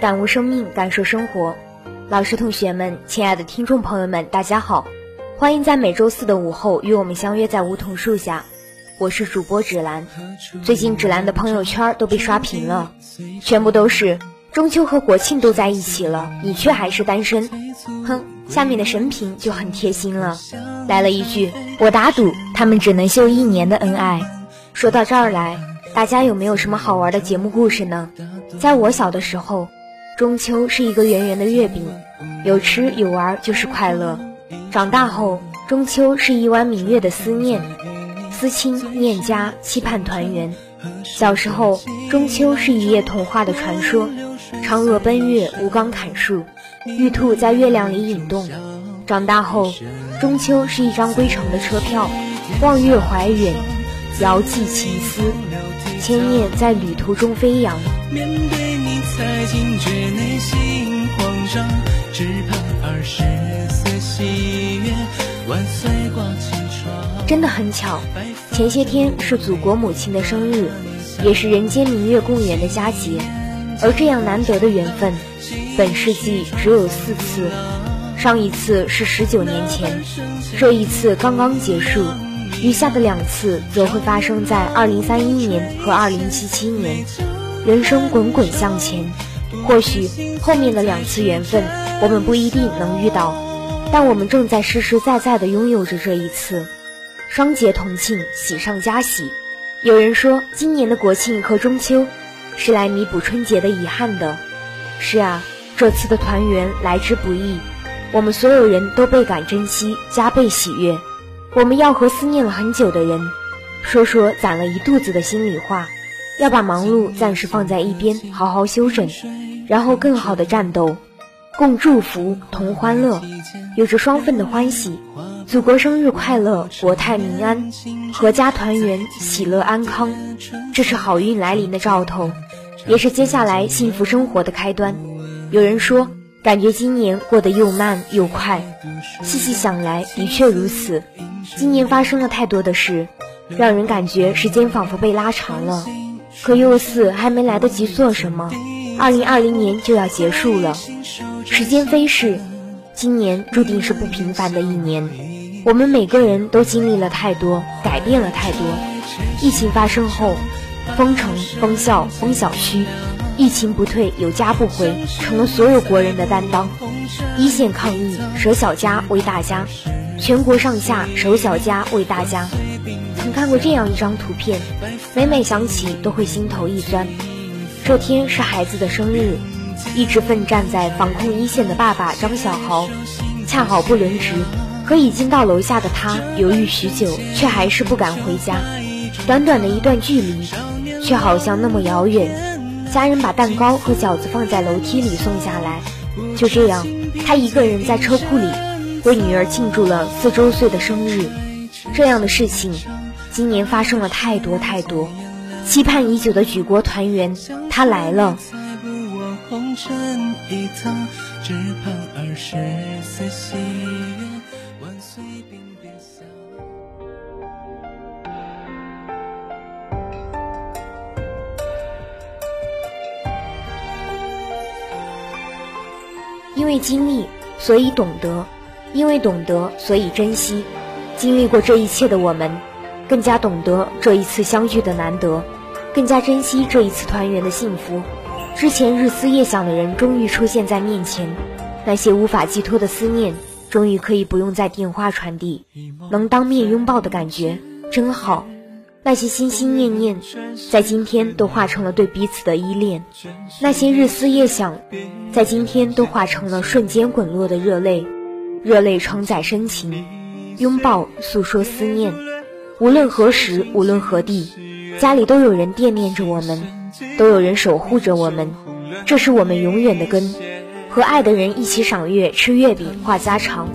感悟生命，感受生活。老师、同学们，亲爱的听众朋友们，大家好，欢迎在每周四的午后与我们相约在梧桐树下。我是主播芷兰。最近芷兰的朋友圈都被刷屏了，全部都是中秋和国庆都在一起了，你却还是单身。哼，下面的神评就很贴心了，来了一句：我打赌他们只能秀一年的恩爱。说到这儿来，大家有没有什么好玩的节目故事呢？在我小的时候。中秋是一个圆圆的月饼，有吃有玩就是快乐。长大后，中秋是一弯明月的思念，思亲念家，期盼团圆。小时候，中秋是一夜童话的传说，嫦娥奔月，吴刚砍树，玉兔在月亮里引动。长大后，中秋是一张归程的车票，望月怀远，遥寄情思，千念在旅途中飞扬。面对你才惊觉内心慌张，只盼二十四喜悦，万岁挂起窗。真的很巧，前些天是祖国母亲的生日，也是人间明月共圆的佳节。而这样难得的缘分，本世纪只有四次，上一次是十九年前，这一次刚刚结束，余下的两次则会发生在二零三一年和二零七七年。人生滚滚向前，或许后面的两次缘分我们不一定能遇到，但我们正在实实在在的拥有着这一次。双节同庆，喜上加喜。有人说，今年的国庆和中秋是来弥补春节的遗憾的。是啊，这次的团圆来之不易，我们所有人都倍感珍惜，加倍喜悦。我们要和思念了很久的人，说说攒了一肚子的心里话。要把忙碌暂时放在一边，好好休整，然后更好的战斗，共祝福，同欢乐，有着双份的欢喜。祖国生日快乐，国泰民安，阖家团圆，喜乐安康，这是好运来临的兆头，也是接下来幸福生活的开端。有人说，感觉今年过得又慢又快，细细想来，的确如此。今年发生了太多的事，让人感觉时间仿佛被拉长了。可又似还没来得及做什么，二零二零年就要结束了。时间飞逝，今年注定是不平凡的一年。我们每个人都经历了太多，改变了太多。疫情发生后，封城、封校、封小区，疫情不退，有家不回，成了所有国人的担当。一线抗疫，舍小家为大家；全国上下，守小家为大家。曾看过这样一张图片，每每想起都会心头一酸。这天是孩子的生日，一直奋战在防控一线的爸爸张小豪，恰好不轮值，可已经到楼下的他犹豫许久，却还是不敢回家。短短的一段距离，却好像那么遥远。家人把蛋糕和饺子放在楼梯里送下来，就这样，他一个人在车库里为女儿庆祝了四周岁的生日。这样的事情。今年发生了太多太多，期盼已久的举国团圆，他来了。因为经历，所以懂得；因为懂得，所以珍惜。经历过这一切的我们。更加懂得这一次相聚的难得，更加珍惜这一次团圆的幸福。之前日思夜想的人终于出现在面前，那些无法寄托的思念，终于可以不用在电话传递，能当面拥抱的感觉真好。那些心心念念，在今天都化成了对彼此的依恋；那些日思夜想，在今天都化成了瞬间滚落的热泪。热泪承载深情，拥抱诉说思念。无论何时，无论何地，家里都有人惦念着我们，都有人守护着我们。这是我们永远的根。和爱的人一起赏月、吃月饼、话家常，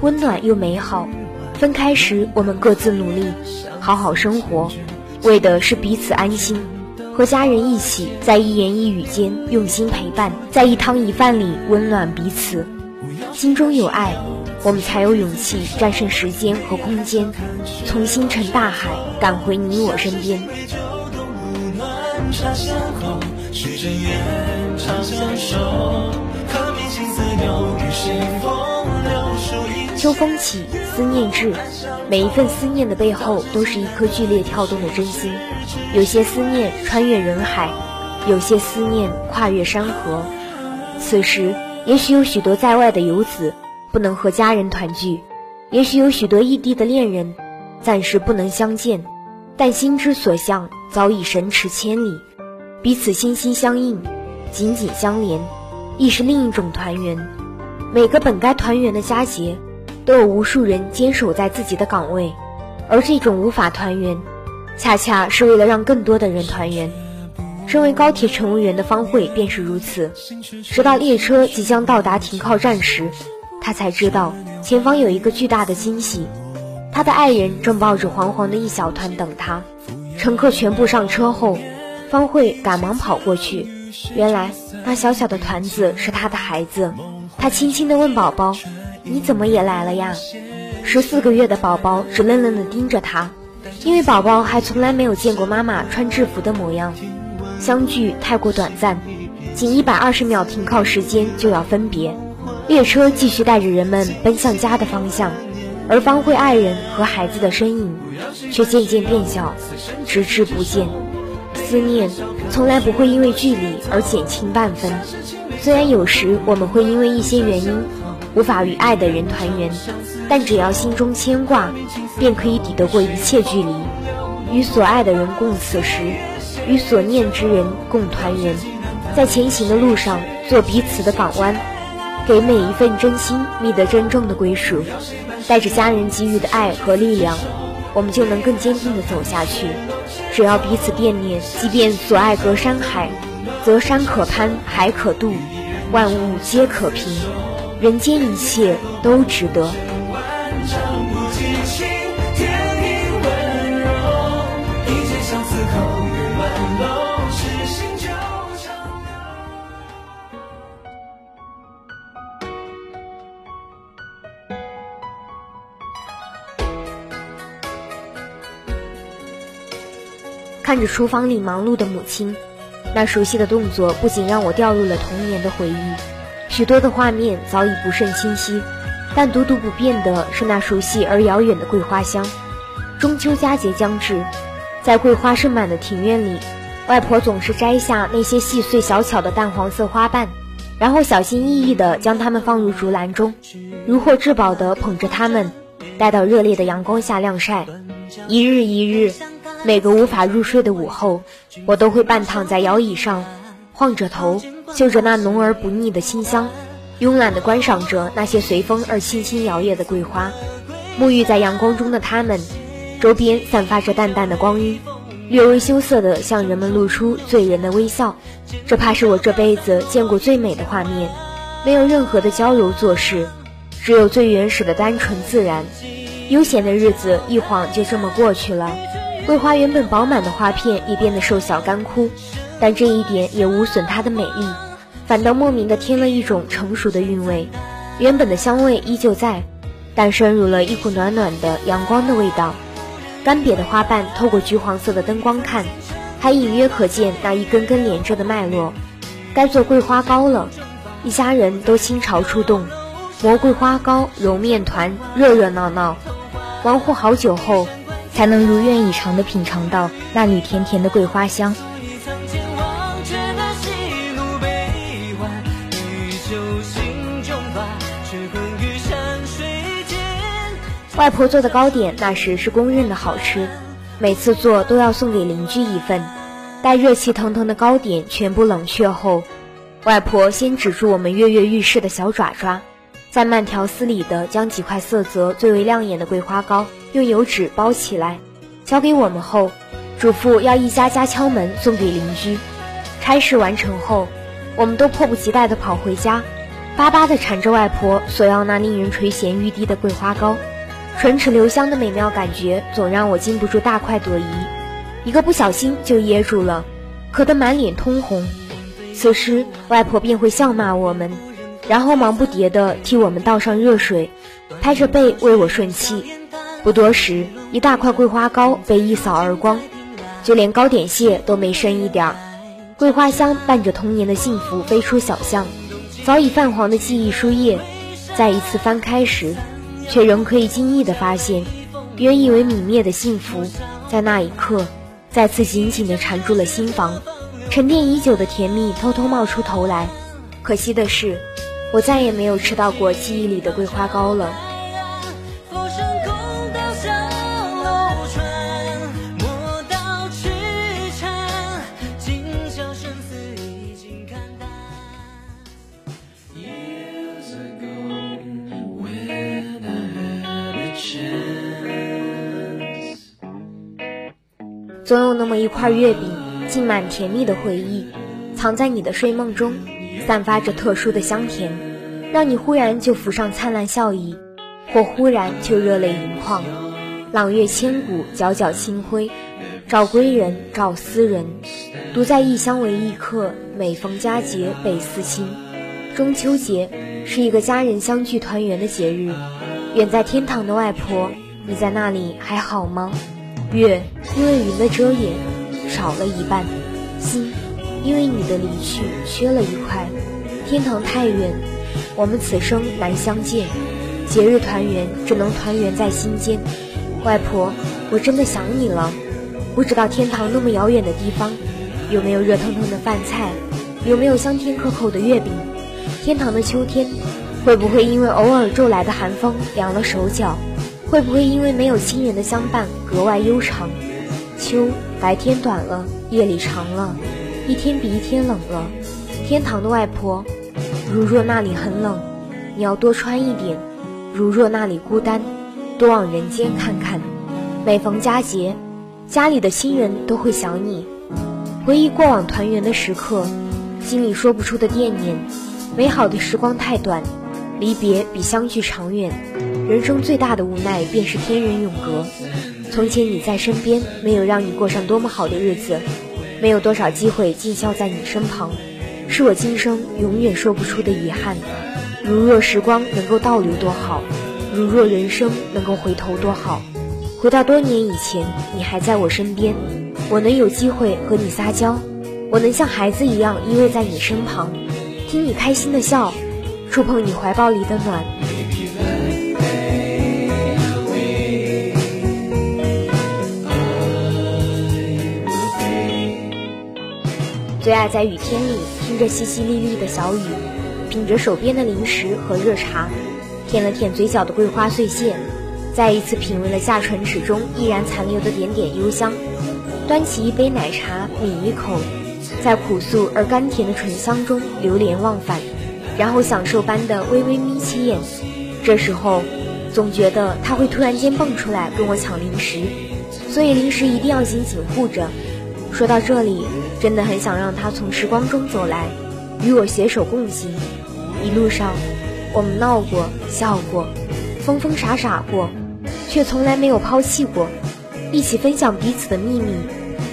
温暖又美好。分开时，我们各自努力，好好生活，为的是彼此安心。和家人一起，在一言一语间用心陪伴，在一汤一饭里温暖彼此。心中有爱，我们才有勇气战胜时间和空间，从星辰大海赶回你我身边。秋风起，思念至。每一份思念的背后，都是一颗剧烈跳动的真心。有些思念穿越人海，有些思念跨越山河。此时，也许有许多在外的游子不能和家人团聚，也许有许多异地的恋人暂时不能相见，但心之所向早已神驰千里，彼此心心相印，紧紧相连，亦是另一种团圆。每个本该团圆的佳节。都有无数人坚守在自己的岗位，而这种无法团圆，恰恰是为了让更多的人团圆。身为高铁乘务员的方慧便是如此。直到列车即将到达停靠站时，他才知道前方有一个巨大的惊喜，他的爱人正抱着黄黄的一小团等他。乘客全部上车后，方慧赶忙跑过去，原来那小小的团子是他的孩子。他轻轻地问宝宝。你怎么也来了呀？十四个月的宝宝直愣愣地盯着他，因为宝宝还从来没有见过妈妈穿制服的模样。相聚太过短暂，仅一百二十秒停靠时间就要分别。列车继续带着人们奔向家的方向，而方慧爱人和孩子的身影却渐渐变小，直至不见。思念从来不会因为距离而减轻半分，虽然有时我们会因为一些原因。无法与爱的人团圆，但只要心中牵挂，便可以抵得过一切距离。与所爱的人共此时，与所念之人共团圆，在前行的路上做彼此的港湾，给每一份真心觅得真正的归属。带着家人给予的爱和力量，我们就能更坚定地走下去。只要彼此惦念，即便所爱隔山海，则山可攀，海可渡，万物皆可平。人间一切都值得。看着厨房里忙碌的母亲，那熟悉的动作不仅让我掉入了童年的回忆。许多的画面早已不甚清晰，但独独不变的是那熟悉而遥远的桂花香。中秋佳节将至，在桂花盛满的庭院里，外婆总是摘下那些细碎小巧的淡黄色花瓣，然后小心翼翼地将它们放入竹篮中，如获至宝地捧着它们，待到热烈的阳光下晾晒。一日一日，每个无法入睡的午后，我都会半躺在摇椅上。晃着头，嗅着那浓而不腻的清香，慵懒地观赏着那些随风而轻轻摇曳的桂花，沐浴在阳光中的它们，周边散发着淡淡的光晕，略微羞涩地向人们露出醉人的微笑。这怕是我这辈子见过最美的画面，没有任何的娇柔做事，只有最原始的单纯自然。悠闲的日子一晃就这么过去了，桂花原本饱满的花片也变得瘦小干枯。但这一点也无损它的美丽，反倒莫名的添了一种成熟的韵味。原本的香味依旧在，但渗入了一股暖暖的阳光的味道。干瘪的花瓣透过橘黄色的灯光看，还隐约可见那一根根连着的脉络。该做桂花糕了，一家人都倾巢出动，磨桂花糕、揉面团，热热闹闹。忙活好久后。才能如愿以偿地品尝到那缕甜甜的桂花香。外婆做的糕点那时是公认的好吃，每次做都要送给邻居一份。待热气腾腾的糕点全部冷却后，外婆先止住我们跃跃欲试的小爪爪，再慢条斯理地将几块色泽最为亮眼的桂花糕用油纸包起来，交给我们后，嘱咐要一家家敲门送给邻居。差事完成后，我们都迫不及待地跑回家，巴巴地缠着外婆索要那令人垂涎欲滴的桂花糕。唇齿留香的美妙感觉，总让我禁不住大快朵颐，一个不小心就噎住了，咳得满脸通红。此时，外婆便会笑骂我们，然后忙不迭地替我们倒上热水，拍着背为我顺气。不多时，一大块桂花糕被一扫而光，就连糕点屑都没剩一点儿。桂花香伴着童年的幸福飞出小巷，早已泛黄的记忆书页，再一次翻开时。却仍可以惊异地发现，原以为泯灭的幸福，在那一刻再次紧紧地缠住了心房，沉淀已久的甜蜜偷偷冒出头来。可惜的是，我再也没有吃到过记忆里的桂花糕了。总有那么一块月饼，浸满甜蜜的回忆，藏在你的睡梦中，散发着特殊的香甜，让你忽然就浮上灿烂笑意，或忽然就热泪盈眶。朗月千古，皎皎清辉，找归人，找思人，独在异乡为异客，每逢佳节倍思亲。中秋节是一个家人相聚团圆的节日，远在天堂的外婆，你在那里还好吗？月因为云的遮掩少了一半，心因为你的离去缺了一块。天堂太远，我们此生难相见。节日团圆只能团圆在心间。外婆，我真的想你了。不知道天堂那么遥远的地方，有没有热腾腾的饭菜，有没有香甜可口的月饼？天堂的秋天，会不会因为偶尔骤来的寒风凉了手脚？会不会因为没有亲人的相伴格外悠长？秋白天短了，夜里长了，一天比一天冷了。天堂的外婆，如若那里很冷，你要多穿一点；如若那里孤单，多往人间看看。每逢佳节，家里的亲人都会想你，回忆过往团圆的时刻，心里说不出的惦念。美好的时光太短，离别比相聚长远。人生最大的无奈便是天人永隔。从前你在身边，没有让你过上多么好的日子，没有多少机会尽孝在你身旁，是我今生永远说不出的遗憾。如若时光能够倒流多好，如若人生能够回头多好。回到多年以前，你还在我身边，我能有机会和你撒娇，我能像孩子一样依偎在你身旁，听你开心的笑，触碰你怀抱里的暖。最爱在雨天里听着淅淅沥沥的小雨，品着手边的零食和热茶，舔了舔嘴角的桂花碎屑，再一次品味了下唇齿中依然残留的点点幽香。端起一杯奶茶，抿一口，在朴素而甘甜的醇香中流连忘返，然后享受般的微微眯起眼。这时候，总觉得他会突然间蹦出来跟我抢零食，所以零食一定要紧紧护着。说到这里。真的很想让他从时光中走来，与我携手共行。一路上，我们闹过、笑过，疯疯傻傻过，却从来没有抛弃过。一起分享彼此的秘密，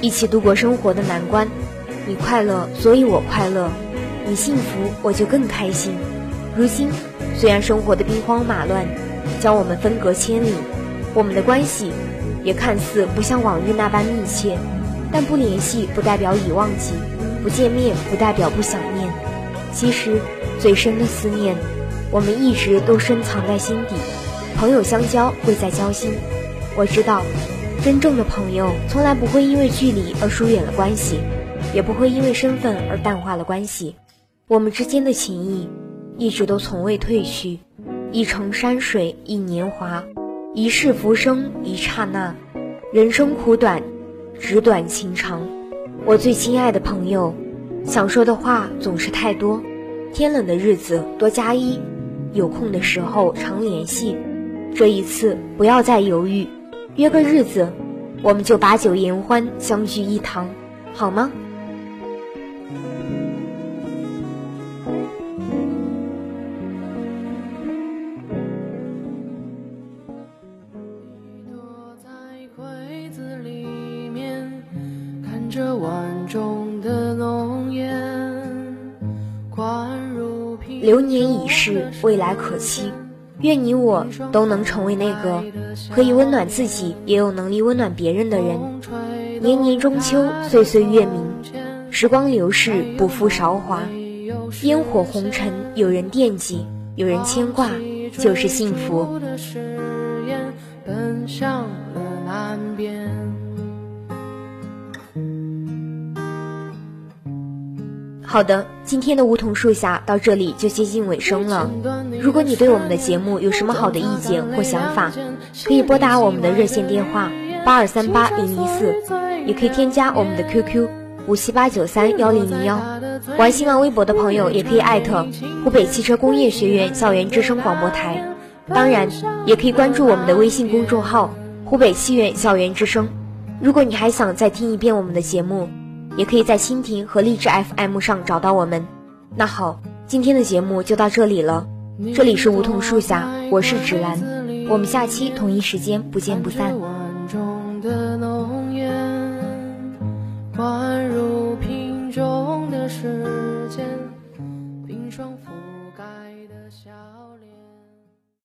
一起度过生活的难关。你快乐，所以我快乐；你幸福，我就更开心。如今，虽然生活的兵荒马乱将我们分隔千里，我们的关系也看似不像往日那般密切。但不联系不代表已忘记，不见面不代表不想念。其实最深的思念，我们一直都深藏在心底。朋友相交，贵在交心。我知道，真正的朋友从来不会因为距离而疏远了关系，也不会因为身份而淡化了关系。我们之间的情谊一直都从未褪去。一程山水一年华，一世浮生一刹那。人生苦短，纸短情长。我最亲爱的朋友，想说的话总是太多。天冷的日子多加衣，有空的时候常联系。这一次不要再犹豫。约个日子，我们就把酒言欢，相聚一堂，好吗？未来可期。愿你我都能成为那个可以温暖自己，也有能力温暖别人的人。年年中秋，岁岁月明，时光流逝，不负韶华。烟火红尘，有人惦记，有人牵挂，就是幸福。好的，今天的梧桐树下到这里就接近尾声了。如果你对我们的节目有什么好的意见或想法，可以拨打我们的热线电话八二三八零零四，也可以添加我们的 QQ 五七八九三幺零零幺。玩新浪微博的朋友也可以艾特湖北汽车工业学院校园之声广播台，当然也可以关注我们的微信公众号湖北汽院校园之声。如果你还想再听一遍我们的节目。也可以在蜻蜓和荔枝 FM 上找到我们。那好，今天的节目就到这里了。这里是梧桐树下，我是芷兰，我们下期同一时间不见不散。